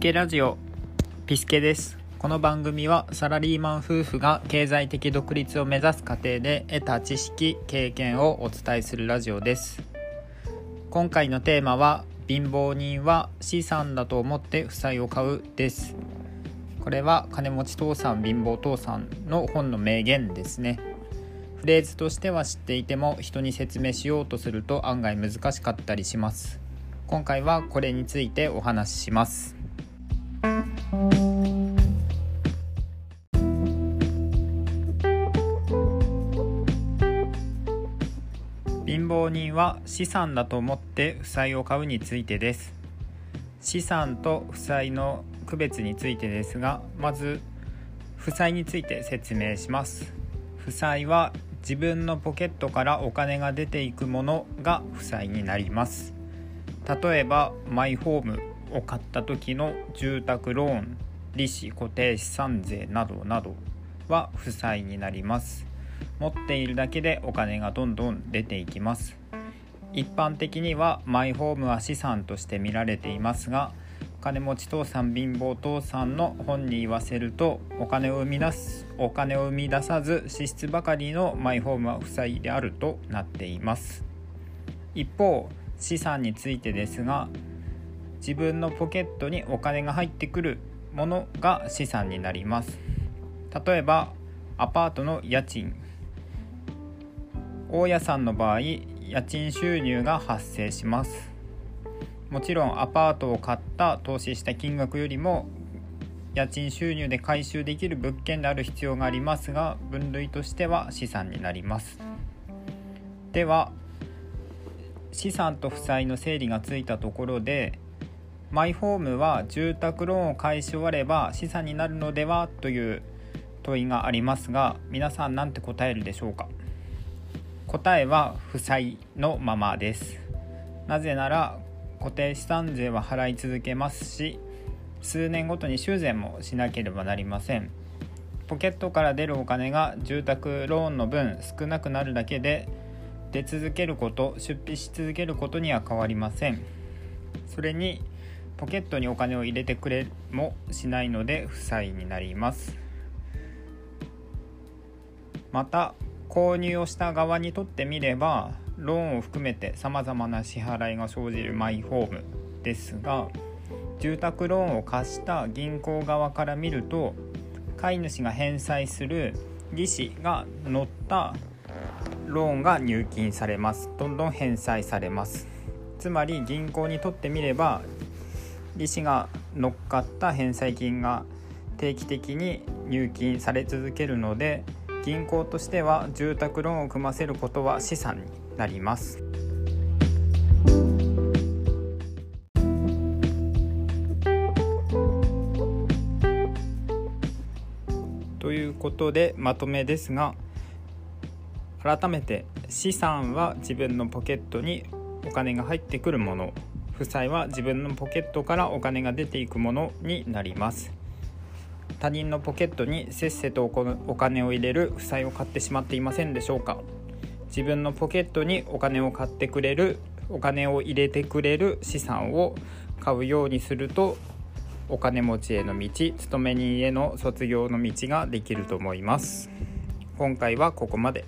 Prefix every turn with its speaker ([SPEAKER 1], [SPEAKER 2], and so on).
[SPEAKER 1] ケラジオ。ピスケです。この番組はサラリーマン夫婦が経済的独立を目指す過程で得た知識経験をお伝えするラジオです。今回のテーマは貧乏人は資産だと思って負債を買うです。これは金持ち父さん貧乏父さんの本の名言ですね。フレーズとしては知っていても人に説明しようとすると案外難しかったりします。今回はこれについてお話しします。乏人は資産だと思って負債を買うについてです。資産と負債の区別についてですがまず負債について説明します。負債は自分のポケットからお金が出ていくものが負債になります。例えばマイホームを買った時の住宅ローン利子固定資産税などなどは負債になります。持っているだけでお金がどんどん出ていきます。一般的にはマイホームは資産として見られていますが金持ち父さん貧乏父さんの本に言わせるとお金を生み出すお金を生み出さず支出ばかりのマイホームは負債であるとなっています。一方資産についてですが自分のポケットにお金が入ってくるものが資産になります。例えばアパートの家賃。大家さんの場合家賃収入が発生します。もちろんアパートを買った投資した金額よりも家賃収入で回収できる物件である必要がありますが分類としては資産になります。では資産と負債の整理がついたところでマイホームは住宅ローンを返し終われば資産になるのではという問いがありますが皆さん何て答えるでしょうか？答えは負債のままです。なぜなら固定資産税は払い続けますし数年ごとに修繕もしなければなりません。ポケットから出るお金が住宅ローンの分少なくなるだけで出続けること出費し続けることには変わりません。それにポケットにお金を入れてくれもしないので負債になります。また購入をした側にとってみればローンを含めてさまざまな支払いが生じるマイホームですが住宅ローンを貸した銀行側から見ると飼い主が返済する利子が乗ったローンが入金されます。どんどん返済されます。つまり銀行にとってみれば利子が乗っかった返済金が定期的に入金され続けるので銀行としては住宅ローンを組ませることは資産になります。ということでまとめですが改めて資産は自分のポケットにお金が入ってくるもの負債は自分のポケットからお金が出ていくものになります他人のポケットにせっせとお金を入れる負債を買ってしまっていませんでしょうか？自分のポケットにお金を買ってくれるお金を入れてくれる資産を買うようにするとお金持ちへの道勤め人への卒業の道ができると思います。今回はここまで。